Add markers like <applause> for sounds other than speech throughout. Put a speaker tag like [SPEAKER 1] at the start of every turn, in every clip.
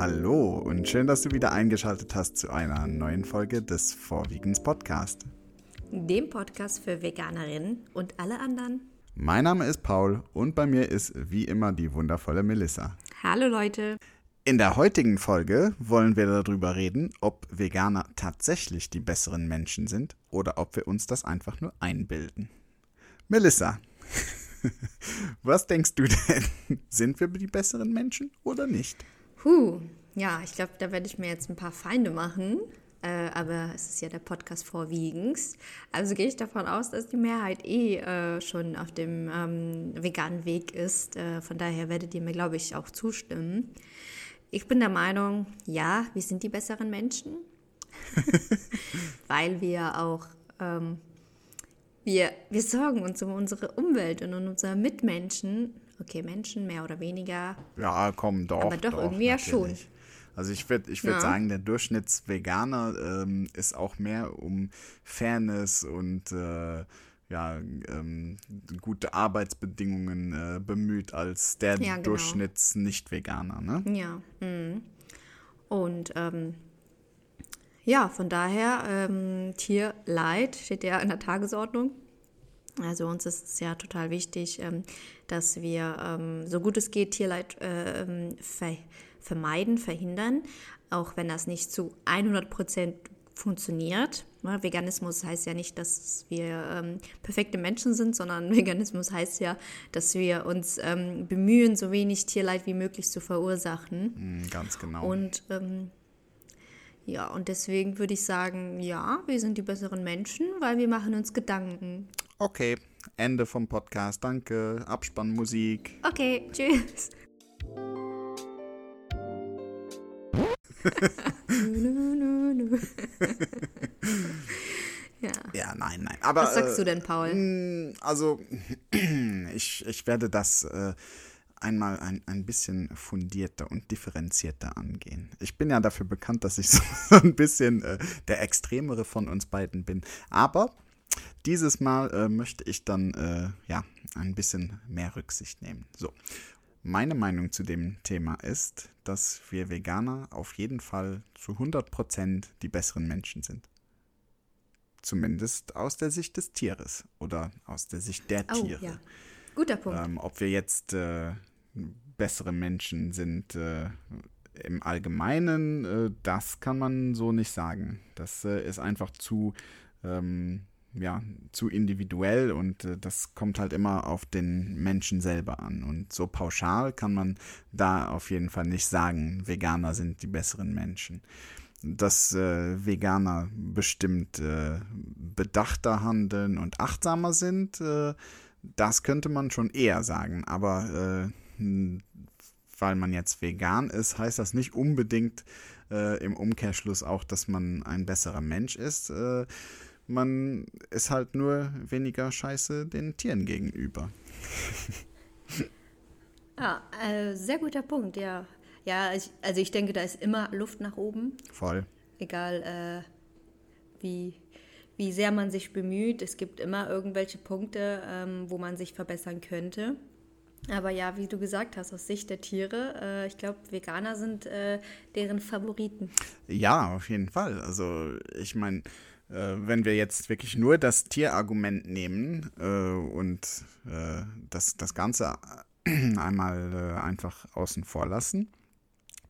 [SPEAKER 1] Hallo und schön, dass du wieder eingeschaltet hast zu einer neuen Folge des Vorwiegens Podcast.
[SPEAKER 2] Dem Podcast für Veganerinnen und alle anderen.
[SPEAKER 1] Mein Name ist Paul und bei mir ist wie immer die wundervolle Melissa.
[SPEAKER 2] Hallo Leute.
[SPEAKER 1] In der heutigen Folge wollen wir darüber reden, ob Veganer tatsächlich die besseren Menschen sind oder ob wir uns das einfach nur einbilden. Melissa, <laughs> was denkst du denn? Sind wir die besseren Menschen oder nicht?
[SPEAKER 2] Huh, ja, ich glaube, da werde ich mir jetzt ein paar Feinde machen. Äh, aber es ist ja der Podcast vorwiegens. Also gehe ich davon aus, dass die Mehrheit eh äh, schon auf dem ähm, veganen Weg ist. Äh, von daher werdet ihr mir, glaube ich, auch zustimmen. Ich bin der Meinung, ja, wir sind die besseren Menschen, <laughs> weil wir auch ähm, wir, wir sorgen uns um unsere Umwelt und um unsere Mitmenschen. Okay, Menschen mehr oder weniger.
[SPEAKER 1] Ja, komm, doch.
[SPEAKER 2] Aber doch, doch irgendwie ja schon.
[SPEAKER 1] Also ich würde ich würd ja. sagen, der Durchschnittsveganer ähm, ist auch mehr um Fairness und äh, ja, ähm, gute Arbeitsbedingungen äh, bemüht als der ja, genau. Durchschnitts-Nicht-Veganer. Ne?
[SPEAKER 2] Ja. Mhm. Und ähm, ja, von daher, ähm, Tierleid steht ja in der Tagesordnung. Also uns ist es ja total wichtig, ähm, dass wir ähm, so gut es geht Tierleid äh, ähm, ver vermeiden, verhindern, auch wenn das nicht zu 100 Prozent funktioniert. Ja, Veganismus heißt ja nicht, dass wir ähm, perfekte Menschen sind, sondern <laughs> Veganismus heißt ja, dass wir uns ähm, bemühen, so wenig Tierleid wie möglich zu verursachen.
[SPEAKER 1] Mm, ganz genau.
[SPEAKER 2] Und ähm, ja, und deswegen würde ich sagen, ja, wir sind die besseren Menschen, weil wir machen uns Gedanken.
[SPEAKER 1] Okay, Ende vom Podcast. Danke. Abspannmusik.
[SPEAKER 2] Okay, tschüss. <laughs>
[SPEAKER 1] ja. ja, nein, nein. Aber,
[SPEAKER 2] Was sagst du denn, Paul?
[SPEAKER 1] Äh, also, <clears throat> ich, ich werde das äh, einmal ein, ein bisschen fundierter und differenzierter angehen. Ich bin ja dafür bekannt, dass ich <laughs> so ein bisschen äh, der Extremere von uns beiden bin. Aber dieses Mal äh, möchte ich dann äh, ja ein bisschen mehr Rücksicht nehmen. So. Meine Meinung zu dem Thema ist, dass wir Veganer auf jeden Fall zu 100% die besseren Menschen sind. Zumindest aus der Sicht des Tieres oder aus der Sicht der oh, Tiere. Ja.
[SPEAKER 2] Guter Punkt.
[SPEAKER 1] Ähm, ob wir jetzt äh, bessere Menschen sind äh, im Allgemeinen, äh, das kann man so nicht sagen. Das äh, ist einfach zu, ähm, ja, zu individuell und äh, das kommt halt immer auf den Menschen selber an. Und so pauschal kann man da auf jeden Fall nicht sagen, Veganer sind die besseren Menschen. Dass äh, Veganer bestimmt äh, bedachter handeln und achtsamer sind, das könnte man schon eher sagen. Aber weil man jetzt vegan ist, heißt das nicht unbedingt äh, im Umkehrschluss auch, dass man ein besserer Mensch ist. Man ist halt nur weniger scheiße den Tieren gegenüber.
[SPEAKER 2] ja, <laughs> äh, sehr guter Punkt, ja. Ja, ich, also ich denke, da ist immer Luft nach oben.
[SPEAKER 1] Voll.
[SPEAKER 2] Egal, äh, wie, wie sehr man sich bemüht. Es gibt immer irgendwelche Punkte, ähm, wo man sich verbessern könnte. Aber ja, wie du gesagt hast, aus Sicht der Tiere, äh, ich glaube, Veganer sind äh, deren Favoriten.
[SPEAKER 1] Ja, auf jeden Fall. Also ich meine, wenn wir jetzt wirklich nur das Tierargument nehmen äh, und äh, das, das Ganze <clears throat> einmal äh, einfach außen vor lassen,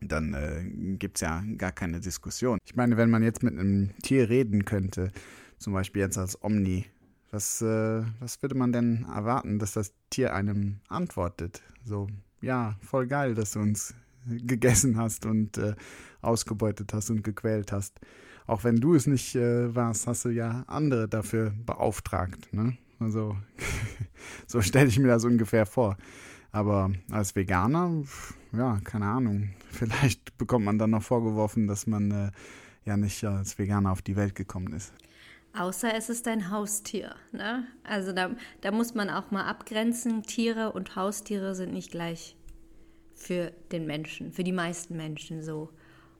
[SPEAKER 1] dann äh, gibt es ja gar keine Diskussion. Ich meine, wenn man jetzt mit einem Tier reden könnte, zum Beispiel jetzt als Omni, was, äh, was würde man denn erwarten, dass das Tier einem antwortet? So, ja, voll geil, dass du uns <laughs> gegessen hast und äh, ausgebeutet hast und gequält hast. Auch wenn du es nicht äh, warst, hast du ja andere dafür beauftragt. Ne? Also, <laughs> so stelle ich mir das ungefähr vor. Aber als Veganer, ja, keine Ahnung. Vielleicht <laughs> bekommt man dann noch vorgeworfen, dass man äh, ja nicht als Veganer auf die Welt gekommen ist.
[SPEAKER 2] Außer es ist ein Haustier. Ne? Also da, da muss man auch mal abgrenzen. Tiere und Haustiere sind nicht gleich für den Menschen, für die meisten Menschen so.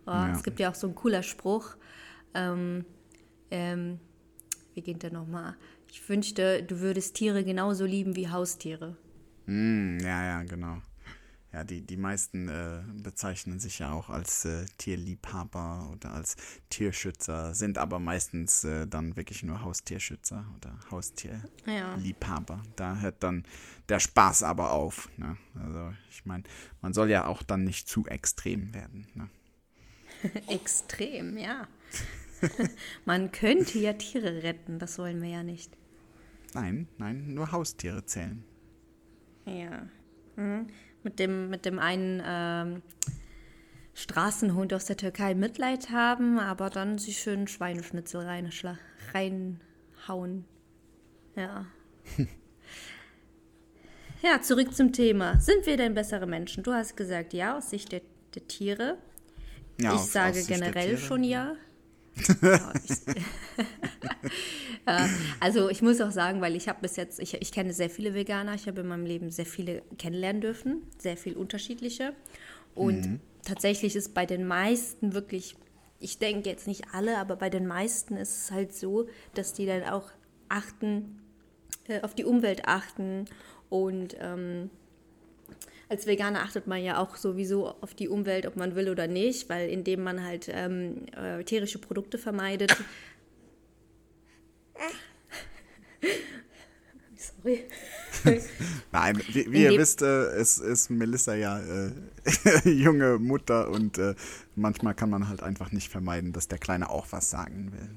[SPEAKER 2] Oh, ja. Es gibt ja auch so ein cooler Spruch. Ähm, ähm, wie geht der nochmal? Ich wünschte, du würdest Tiere genauso lieben wie Haustiere.
[SPEAKER 1] Mm, ja, ja, genau. ja, die, die meisten äh, bezeichnen sich ja auch als äh, Tierliebhaber oder als Tierschützer, sind aber meistens äh, dann wirklich nur Haustierschützer oder Haustierliebhaber. Ja. Da hört dann der Spaß aber auf. Ne? Also ich meine, man soll ja auch dann nicht zu extrem werden. Ne? <laughs>
[SPEAKER 2] extrem, ja. <laughs> man könnte ja Tiere retten, das wollen wir ja nicht.
[SPEAKER 1] Nein, nein, nur Haustiere zählen.
[SPEAKER 2] Ja. Mhm mit dem, mit dem einen ähm, Straßenhund aus der Türkei Mitleid haben, aber dann sich schön Schweineschnitzel reinhauen. Ja. <laughs> ja, zurück zum Thema. Sind wir denn bessere Menschen? Du hast gesagt, ja, aus Sicht der, der Tiere. Ja, ich sage generell schon ja. <laughs> also ich muss auch sagen, weil ich habe bis jetzt, ich, ich kenne sehr viele Veganer, ich habe in meinem Leben sehr viele kennenlernen dürfen, sehr viel unterschiedliche. Und mhm. tatsächlich ist bei den meisten wirklich, ich denke jetzt nicht alle, aber bei den meisten ist es halt so, dass die dann auch achten, äh, auf die Umwelt achten und ähm, als Veganer achtet man ja auch sowieso auf die Umwelt, ob man will oder nicht, weil indem man halt ähm, äh, tierische Produkte vermeidet. <laughs>
[SPEAKER 1] Sorry. <laughs> Nein, wie, wie ihr wisst, äh, ist, ist Melissa ja äh, <laughs> junge Mutter und äh, manchmal kann man halt einfach nicht vermeiden, dass der Kleine auch was sagen will.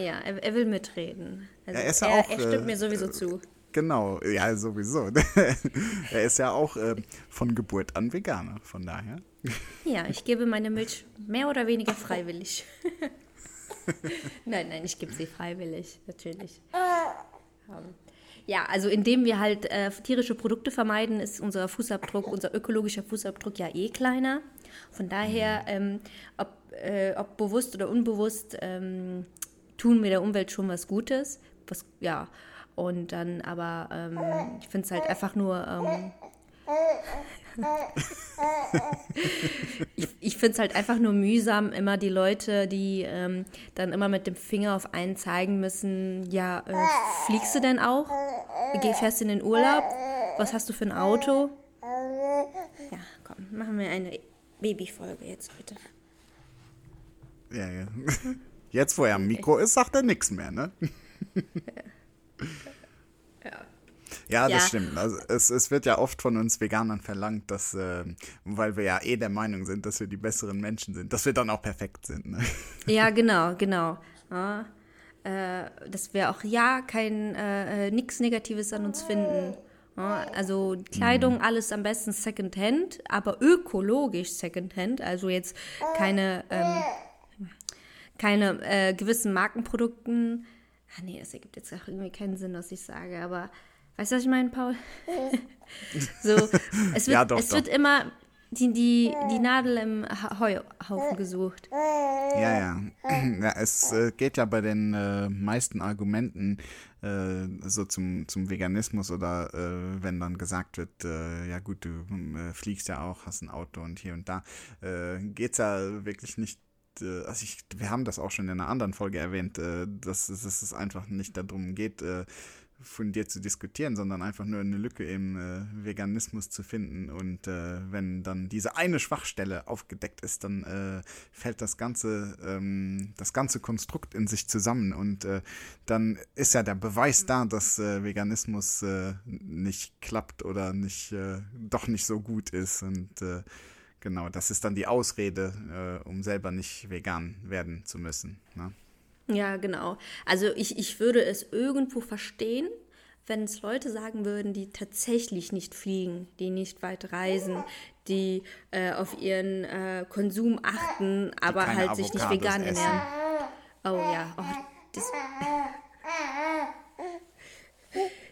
[SPEAKER 2] Ja, er, er will mitreden.
[SPEAKER 1] Also er, ist ja er, auch,
[SPEAKER 2] er stimmt mir sowieso äh, zu.
[SPEAKER 1] Genau, ja, sowieso. <laughs> er ist ja auch äh, von Geburt an Veganer, von daher.
[SPEAKER 2] Ja, ich gebe meine Milch mehr oder weniger freiwillig. <laughs> nein, nein, ich gebe sie freiwillig, natürlich. Ähm, ja, also indem wir halt äh, tierische Produkte vermeiden, ist unser Fußabdruck, unser ökologischer Fußabdruck ja eh kleiner. Von daher, mhm. ähm, ob, äh, ob bewusst oder unbewusst, ähm, tun wir der Umwelt schon was Gutes. Was, ja, und dann aber, ähm, ich finde es halt einfach nur. Ähm, <laughs> ich ich finde es halt einfach nur mühsam, immer die Leute, die ähm, dann immer mit dem Finger auf einen zeigen müssen, ja, äh, fliegst du denn auch? Fährst du in den Urlaub? Was hast du für ein Auto? Ja, komm, machen wir eine Babyfolge jetzt bitte.
[SPEAKER 1] Ja, ja. <laughs> Jetzt, wo er am Mikro ist, sagt er nichts mehr, ne? Ja, <laughs> das ja. stimmt. Also es, es wird ja oft von uns Veganern verlangt, dass, äh, weil wir ja eh der Meinung sind, dass wir die besseren Menschen sind, dass wir dann auch perfekt sind. Ne?
[SPEAKER 2] Ja, <laughs> genau, genau. Ja, äh, dass wir auch ja kein äh, äh nichts Negatives an uns finden. Ja, also Kleidung, mhm. alles am besten Secondhand, aber ökologisch Secondhand, also jetzt keine, ähm, keine äh, gewissen Markenprodukten. Ah, nee, das ergibt jetzt auch irgendwie keinen Sinn, was ich sage, aber Weißt du, was ich meine, Paul? <laughs> so, es wird, ja, doch, es doch. wird immer die, die, die Nadel im Heuhaufen gesucht.
[SPEAKER 1] Ja, ja. <clears throat> ja es äh, geht ja bei den äh, meisten Argumenten äh, so zum, zum Veganismus oder äh, wenn dann gesagt wird, äh, ja gut, du äh, fliegst ja auch, hast ein Auto und hier und da, geht es ja wirklich nicht also ich, wir haben das auch schon in einer anderen Folge erwähnt, dass, dass es einfach nicht darum geht, fundiert zu diskutieren, sondern einfach nur eine Lücke im äh, Veganismus zu finden. Und äh, wenn dann diese eine Schwachstelle aufgedeckt ist, dann äh, fällt das ganze, ähm, das ganze Konstrukt in sich zusammen. Und äh, dann ist ja der Beweis da, dass äh, Veganismus äh, nicht klappt oder nicht, doch nicht so gut ist. Und genau, das ist dann die Ausrede, um selber nicht vegan werden zu müssen. Ne?
[SPEAKER 2] Ja, genau. Also ich, ich würde es irgendwo verstehen, wenn es Leute sagen würden, die tatsächlich nicht fliegen, die nicht weit reisen, die äh, auf ihren äh, Konsum achten, die aber halt Avocados sich nicht vegan essen. ernähren. Oh ja, oh, das,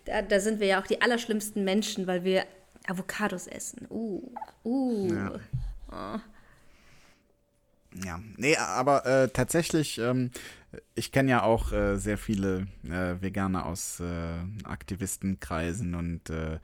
[SPEAKER 2] da, da, sind wir ja auch die allerschlimmsten Menschen, weil wir Avocados essen. Uh, uh. Ja.
[SPEAKER 1] Oh. Ja, nee, aber äh, tatsächlich, ähm, ich kenne ja auch äh, sehr viele äh, Veganer aus äh, Aktivistenkreisen und äh,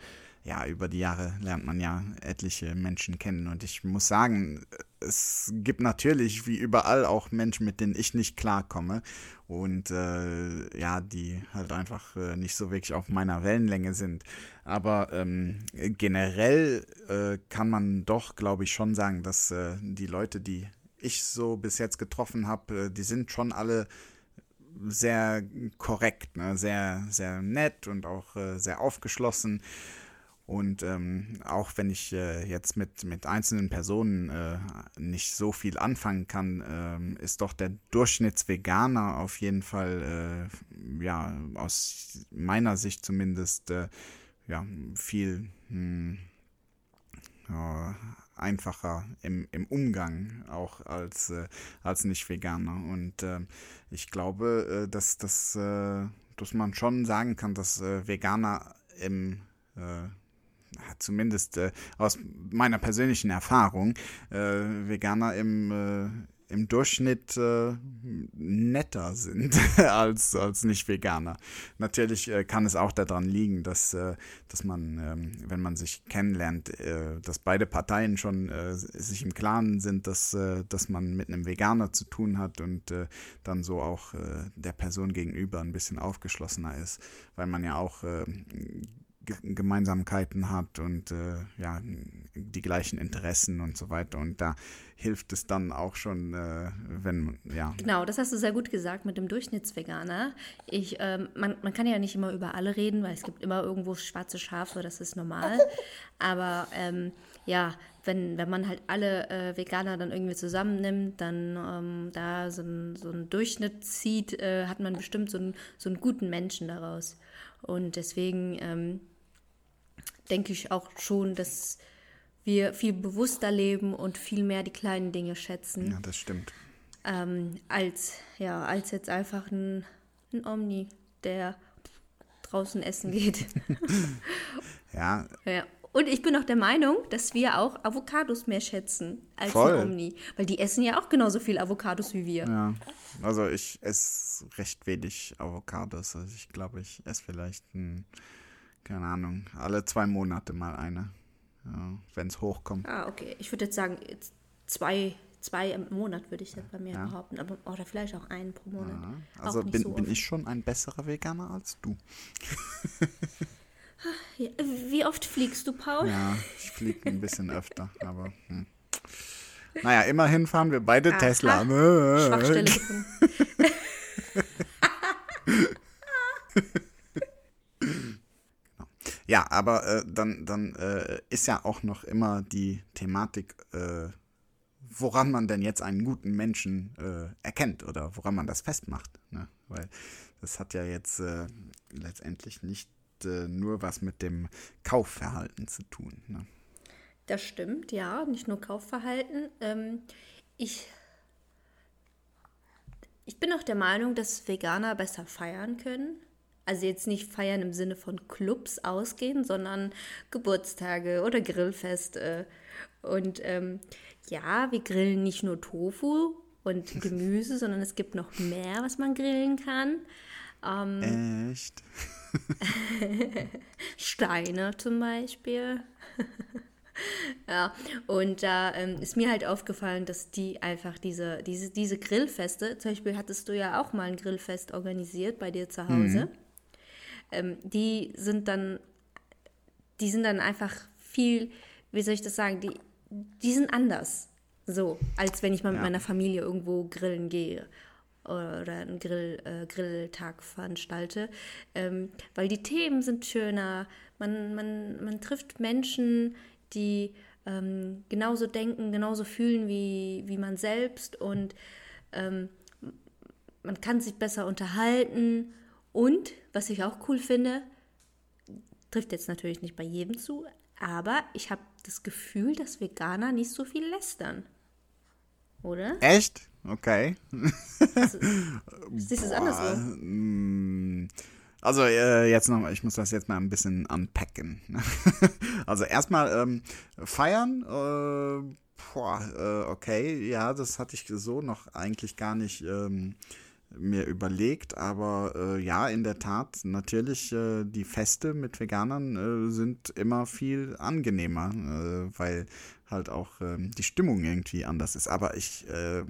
[SPEAKER 1] ja, über die Jahre lernt man ja etliche Menschen kennen und ich muss sagen, es gibt natürlich wie überall auch Menschen, mit denen ich nicht klarkomme und äh, ja, die halt einfach nicht so wirklich auf meiner Wellenlänge sind. Aber ähm, generell kann man doch, glaube ich, schon sagen, dass die Leute, die ich so bis jetzt getroffen habe, äh, die sind schon alle sehr korrekt, ne? sehr, sehr nett und auch äh, sehr aufgeschlossen. Und ähm, auch wenn ich äh, jetzt mit, mit einzelnen Personen äh, nicht so viel anfangen kann, äh, ist doch der Durchschnittsveganer auf jeden Fall, äh, ja, aus meiner Sicht zumindest, äh, ja, viel hm, ja, einfacher im, im Umgang auch als, äh, als Nicht-Veganer. Und ich glaube, dass, dass, dass man schon sagen kann, dass Veganer im zumindest äh, aus meiner persönlichen Erfahrung, äh, Veganer im, äh, im Durchschnitt äh, netter sind <laughs> als, als Nicht-Veganer. Natürlich äh, kann es auch daran liegen, dass, äh, dass man, ähm, wenn man sich kennenlernt, dass beide Parteien schon sich im Klaren sind, dass, dass man mit einem Veganer zu tun hat und dann so auch der Person gegenüber ein bisschen aufgeschlossener ist, weil man ja auch Gemeinsamkeiten hat und äh, ja, die gleichen Interessen und so weiter. Und da hilft es dann auch schon, äh, wenn, ja.
[SPEAKER 2] Genau, das hast du sehr gut gesagt mit dem Durchschnittsveganer. Ich, ähm, man, man kann ja nicht immer über alle reden, weil es gibt immer irgendwo schwarze Schafe, das ist normal. <laughs> Aber ähm, ja, wenn, wenn man halt alle äh, Veganer dann irgendwie zusammennimmt, dann ähm, da so ein, so ein Durchschnitt zieht, äh, hat man bestimmt so, ein, so einen guten Menschen daraus. Und deswegen ähm, denke ich auch schon, dass wir viel bewusster leben und viel mehr die kleinen Dinge schätzen.
[SPEAKER 1] Ja, das stimmt.
[SPEAKER 2] Ähm, als, ja, als jetzt einfach ein, ein Omni, der draußen essen geht. <laughs>
[SPEAKER 1] ja.
[SPEAKER 2] ja. Und ich bin auch der Meinung, dass wir auch Avocados mehr schätzen als Voll. ein Omni. Weil die essen ja auch genauso viel Avocados wie wir.
[SPEAKER 1] Ja. Also ich esse recht wenig Avocados. Also ich glaube, ich esse vielleicht ein keine Ahnung, alle zwei Monate mal eine, ja, wenn es hochkommt.
[SPEAKER 2] Ah, okay. Ich würde jetzt sagen, zwei, zwei im Monat würde ich jetzt bei mir ja. behaupten. Aber, oder vielleicht auch einen pro Monat.
[SPEAKER 1] Ja, also bin, so bin ich schon ein besserer Veganer als du.
[SPEAKER 2] Wie oft fliegst du, Paul?
[SPEAKER 1] Ja, ich fliege ein bisschen <laughs> öfter, aber. Hm. Naja, immerhin fahren wir beide Aha. Tesla. Schwachstelle gefunden. Ja, aber äh, dann, dann äh, ist ja auch noch immer die Thematik, äh, woran man denn jetzt einen guten Menschen äh, erkennt oder woran man das festmacht. Ne? Weil das hat ja jetzt äh, letztendlich nicht äh, nur was mit dem Kaufverhalten zu tun. Ne?
[SPEAKER 2] Das stimmt, ja, nicht nur Kaufverhalten. Ähm, ich, ich bin auch der Meinung, dass Veganer besser feiern können. Also jetzt nicht feiern im Sinne von Clubs ausgehen, sondern Geburtstage oder Grillfeste. Und ähm, ja, wir grillen nicht nur Tofu und <laughs> Gemüse, sondern es gibt noch mehr, was man grillen kann.
[SPEAKER 1] Ähm, Echt? <laughs>
[SPEAKER 2] Steine zum Beispiel. <laughs> ja, und da ähm, ist mir halt aufgefallen, dass die einfach diese, diese, diese Grillfeste, zum Beispiel hattest du ja auch mal ein Grillfest organisiert bei dir zu Hause. Mhm ähm, die sind dann, die sind dann einfach viel, wie soll ich das sagen, die, die sind anders. So, als wenn ich mal ja. mit meiner Familie irgendwo grillen gehe oder einen Grill, äh, Grilltag veranstalte, ähm, weil die Themen sind schöner. Man, man, man trifft Menschen, die ähm, genauso denken, genauso fühlen wie, wie man selbst und ähm, man kann sich besser unterhalten und, was ich auch cool finde, trifft jetzt natürlich nicht bei jedem zu, aber ich habe das Gefühl, dass Veganer nicht so viel lästern. Oder?
[SPEAKER 1] Echt? Okay.
[SPEAKER 2] Also, siehst du es andersrum?
[SPEAKER 1] Mm, also äh, jetzt noch, ich muss das jetzt mal ein bisschen unpacken. <laughs> also erstmal ähm, feiern, äh, boah, äh, okay, ja, das hatte ich so noch eigentlich gar nicht ähm, mir überlegt, aber äh, ja, in der Tat, natürlich, äh, die Feste mit Veganern äh, sind immer viel angenehmer, äh, weil halt auch ähm, die Stimmung irgendwie anders ist. Aber ich, äh,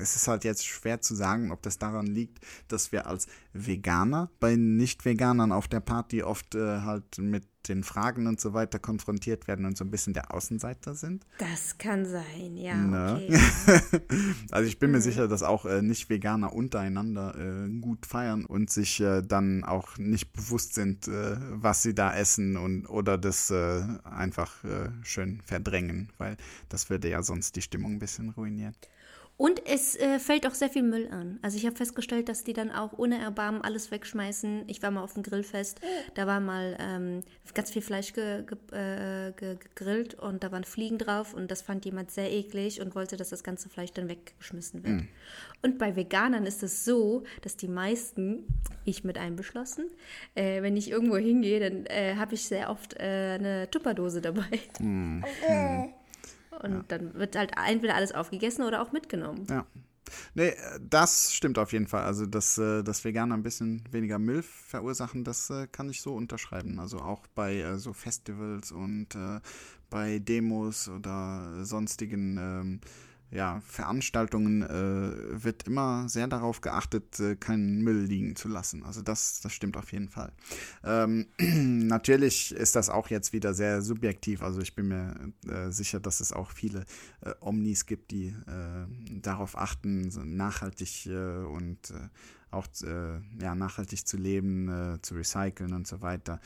[SPEAKER 1] es ist halt jetzt schwer zu sagen, ob das daran liegt, dass wir als Veganer bei Nicht-Veganern auf der Party oft äh, halt mit den Fragen und so weiter konfrontiert werden und so ein bisschen der Außenseiter sind.
[SPEAKER 2] Das kann sein, ja. Ne?
[SPEAKER 1] Okay. <laughs> also ich bin mir mhm. sicher, dass auch äh, Nicht-Veganer untereinander äh, gut feiern und sich äh, dann auch nicht bewusst sind, äh, was sie da essen und oder das äh, einfach äh, schön verdrängen, weil das würde ja sonst die Stimmung ein bisschen ruinieren.
[SPEAKER 2] Und es äh, fällt auch sehr viel Müll an. Also ich habe festgestellt, dass die dann auch ohne Erbarmen alles wegschmeißen. Ich war mal auf dem Grillfest, da war mal ähm, ganz viel Fleisch ge, ge, äh, ge, gegrillt und da waren Fliegen drauf und das fand jemand sehr eklig und wollte, dass das ganze Fleisch dann weggeschmissen wird. Mhm. Und bei Veganern ist es so, dass die meisten, ich mit einbeschlossen, äh, wenn ich irgendwo hingehe, dann äh, habe ich sehr oft äh, eine Tupperdose dabei. Mhm. Und ja. dann wird halt entweder alles aufgegessen oder auch mitgenommen.
[SPEAKER 1] Ja. Nee, das stimmt auf jeden Fall. Also, dass, äh, dass Veganer ein bisschen weniger Müll verursachen, das äh, kann ich so unterschreiben. Also auch bei äh, so Festivals und bei Demos oder sonstigen ähm, ja, Veranstaltungen äh, wird immer sehr darauf geachtet, äh, keinen Müll liegen zu lassen. Also das, das stimmt auf jeden Fall. Ähm, <clears throat> natürlich ist das auch jetzt wieder sehr subjektiv. Also ich bin mir äh, sicher, dass es auch viele äh, Omnis gibt, die äh, darauf achten, so nachhaltig äh, und auch ja, nachhaltig zu leben, zu recyceln und so weiter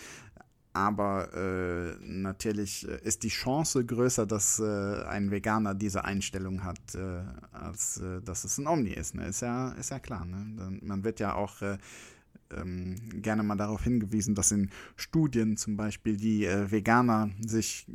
[SPEAKER 1] aber äh, natürlich äh, ist die Chance größer, dass äh, ein Veganer diese Einstellung hat, äh, als äh, dass es ein Omni ist. Ne? Ist, ja, ist ja klar. Ne? Man wird ja auch äh, ähm, gerne mal darauf hingewiesen, dass in Studien zum Beispiel die äh, Veganer sich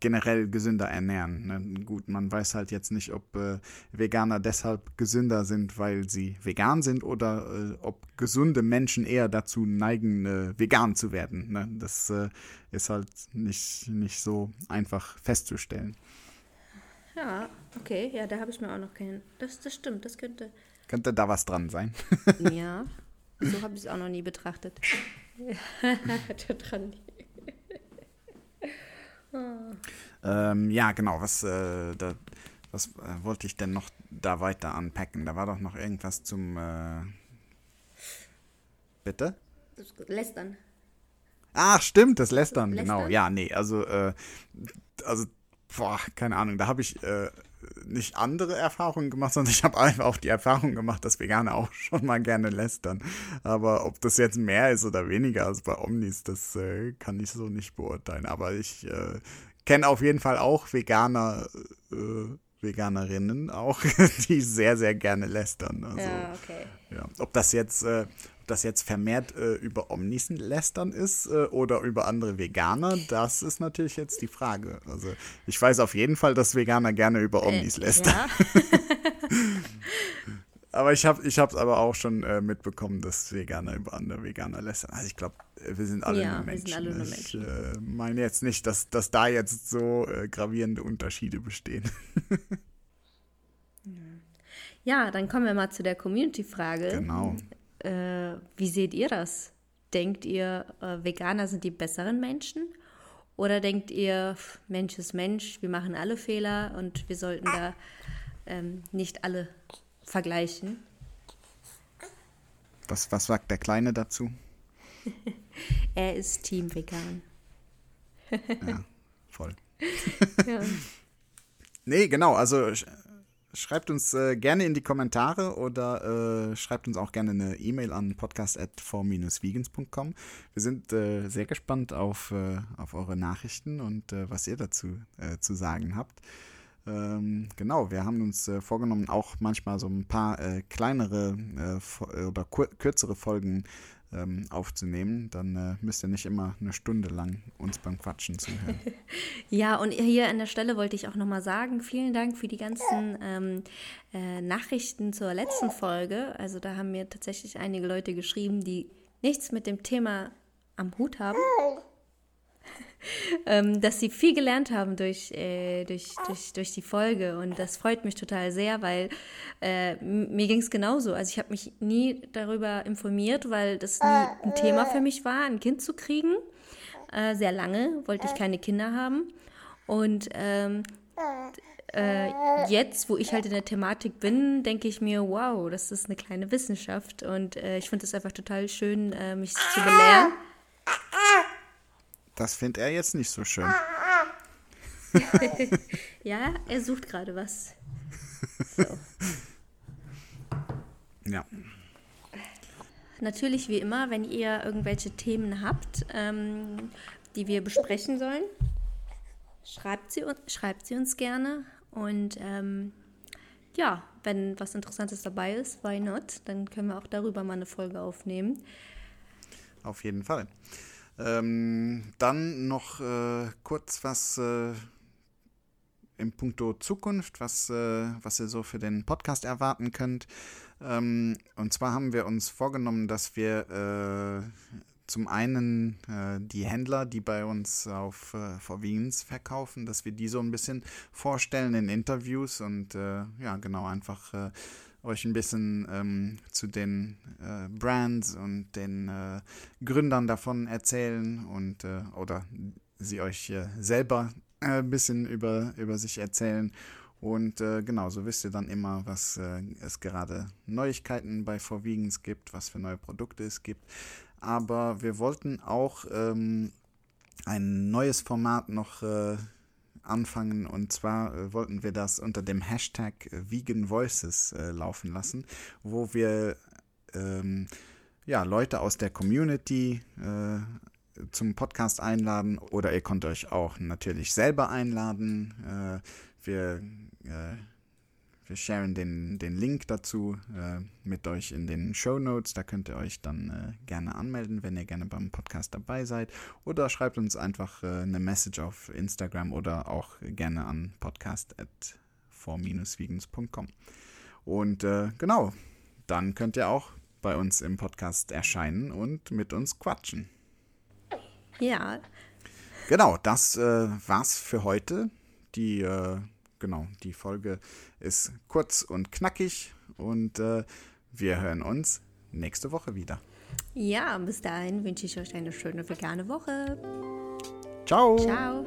[SPEAKER 1] generell gesünder ernähren. Ne? Gut, man weiß halt jetzt nicht, ob äh, Veganer deshalb gesünder sind, weil sie vegan sind oder äh, ob gesunde Menschen eher dazu neigen, äh, vegan zu werden. Ne? Das äh, ist halt nicht, nicht so einfach festzustellen.
[SPEAKER 2] Ja, okay, ja, da habe ich mir auch noch keinen. Das, das stimmt, das könnte.
[SPEAKER 1] Könnte da was dran sein?
[SPEAKER 2] ja, <laughs> so habe ich es auch noch nie betrachtet.
[SPEAKER 1] ähm, ja, genau. Was, äh, da, was äh, wollte ich denn noch da weiter anpacken? Da war doch noch irgendwas zum. Äh, bitte?
[SPEAKER 2] Lästern.
[SPEAKER 1] Ach, stimmt, das Lästern, Lästern? genau. Ja, nee, also, äh, also, boah, keine Ahnung, da habe ich äh, nicht andere Erfahrungen gemacht, sondern ich <laughs> habe einfach auch die Erfahrung gemacht, dass Veganer auch schon mal gerne lästern. Aber ob das jetzt mehr ist oder weniger als bei Omnis, das äh, kann ich so nicht beurteilen. Aber ich äh, kenne auf jeden Fall auch Veganer, äh, Veganerinnen auch, <laughs> die sehr, sehr gerne lästern. Also, ja, okay. Ja. Ob das jetzt äh, das jetzt vermehrt äh, über Omnis lästern ist äh, oder über andere Veganer, das ist natürlich jetzt die Frage. Also ich weiß auf jeden Fall, dass Veganer gerne über äh, Omnis lästern. Ja. <laughs> aber ich habe es aber auch schon äh, mitbekommen, dass Veganer über andere Veganer lästern. Also ich glaube, äh, wir sind alle ja, nur Menschen. Alle nur Menschen. Ich äh, meine jetzt nicht, dass, dass da jetzt so gravierende Unterschiede bestehen. <laughs>
[SPEAKER 2] Ja, dann kommen wir mal zu der Community-Frage.
[SPEAKER 1] Genau.
[SPEAKER 2] Äh, wie seht ihr das? Denkt ihr, äh, Veganer sind die besseren Menschen? Oder denkt ihr, Mensch ist Mensch, wir machen alle Fehler und wir sollten da ähm, nicht alle vergleichen?
[SPEAKER 1] Was, was sagt der Kleine dazu? <laughs>
[SPEAKER 2] er ist Team Vegan.
[SPEAKER 1] ja, voll. <laughs> ja. <laughs> Nee, genau, also Schreibt uns äh, gerne in die Kommentare oder äh, schreibt uns auch gerne eine E-Mail an podcast.for-vegans.com. Wir sind äh, sehr gespannt auf, äh, auf eure Nachrichten und äh, was ihr dazu äh, zu sagen habt. Ähm, genau, wir haben uns vorgenommen, auch manchmal so ein paar kleinere oder kürzere Folgen ähm, aufzunehmen, dann äh, müsst ihr nicht immer eine Stunde lang uns beim Quatschen zuhören. <laughs>
[SPEAKER 2] ja, und hier an der Stelle wollte ich auch nochmal sagen, vielen Dank für die ganzen ähm, äh, Nachrichten zur letzten Folge. Also da haben mir tatsächlich einige Leute geschrieben, die nichts mit dem Thema am Hut haben. <laughs> ähm, dass sie viel gelernt haben durch, äh, durch, durch, durch die Folge. Und das freut mich total sehr, weil äh, mir ging es genauso. Also ich habe mich nie darüber informiert, weil das nie ein Thema für mich war, ein Kind zu kriegen. Äh, sehr lange wollte ich keine Kinder haben. Und ähm, äh, jetzt, wo ich halt in der Thematik bin, denke ich mir, wow, das ist eine kleine Wissenschaft. Und äh, ich finde es einfach total schön, äh, mich zu belehren.
[SPEAKER 1] Das findet er jetzt nicht so schön. <laughs>
[SPEAKER 2] ja, er sucht gerade was. So. <laughs>
[SPEAKER 1] Ja.
[SPEAKER 2] Natürlich, wie immer, wenn ihr irgendwelche Themen habt, ähm, die wir besprechen sollen, schreibt sie, schreibt sie uns gerne. Und ähm, ja, wenn was Interessantes dabei ist, why not? Dann können wir auch darüber mal eine Folge aufnehmen.
[SPEAKER 1] Auf jeden Fall. Ähm, dann noch äh, kurz was äh, im Punkto Zukunft, was, äh, was ihr so für den Podcast erwarten könnt. Ähm, und zwar haben wir uns vorgenommen, dass wir äh, zum einen äh, die Händler, die bei uns auf äh, Vorwiegends verkaufen, dass wir die so ein bisschen vorstellen in Interviews und äh, ja, genau, einfach äh, euch ein bisschen ähm, zu den äh, Brands und den äh, Gründern davon erzählen und äh, oder sie euch äh, selber äh, ein bisschen über, über sich erzählen. Und äh, genau, so wisst ihr dann immer, was es gerade Neuigkeiten bei Vorwiegens gibt, was für neue Produkte es gibt. Aber wir wollten auch ähm, ein neues Format noch anfangen. Und zwar äh, wollten wir das unter dem Hashtag Vegan Voices äh, laufen lassen, wo wir ähm, ja, Leute aus der Community äh, zum Podcast einladen oder ihr könnt euch auch natürlich selber einladen. Äh, wir äh, wir sharen den, den Link dazu äh, mit euch in den Show Notes. Da könnt ihr euch dann äh, gerne anmelden, wenn ihr gerne beim Podcast dabei seid. Oder schreibt uns einfach äh, eine Message auf Instagram oder auch gerne an podcast.for-vegans.com. Und äh, genau, dann könnt ihr auch bei uns im Podcast erscheinen und mit uns quatschen.
[SPEAKER 2] Ja.
[SPEAKER 1] Genau, das äh, war's für heute. Die äh, genau, die Folge ist kurz und knackig und äh, wir hören uns nächste Woche wieder.
[SPEAKER 2] Ja, bis dahin wünsche ich euch eine schöne vegane Woche.
[SPEAKER 1] Ciao.
[SPEAKER 2] Ciao.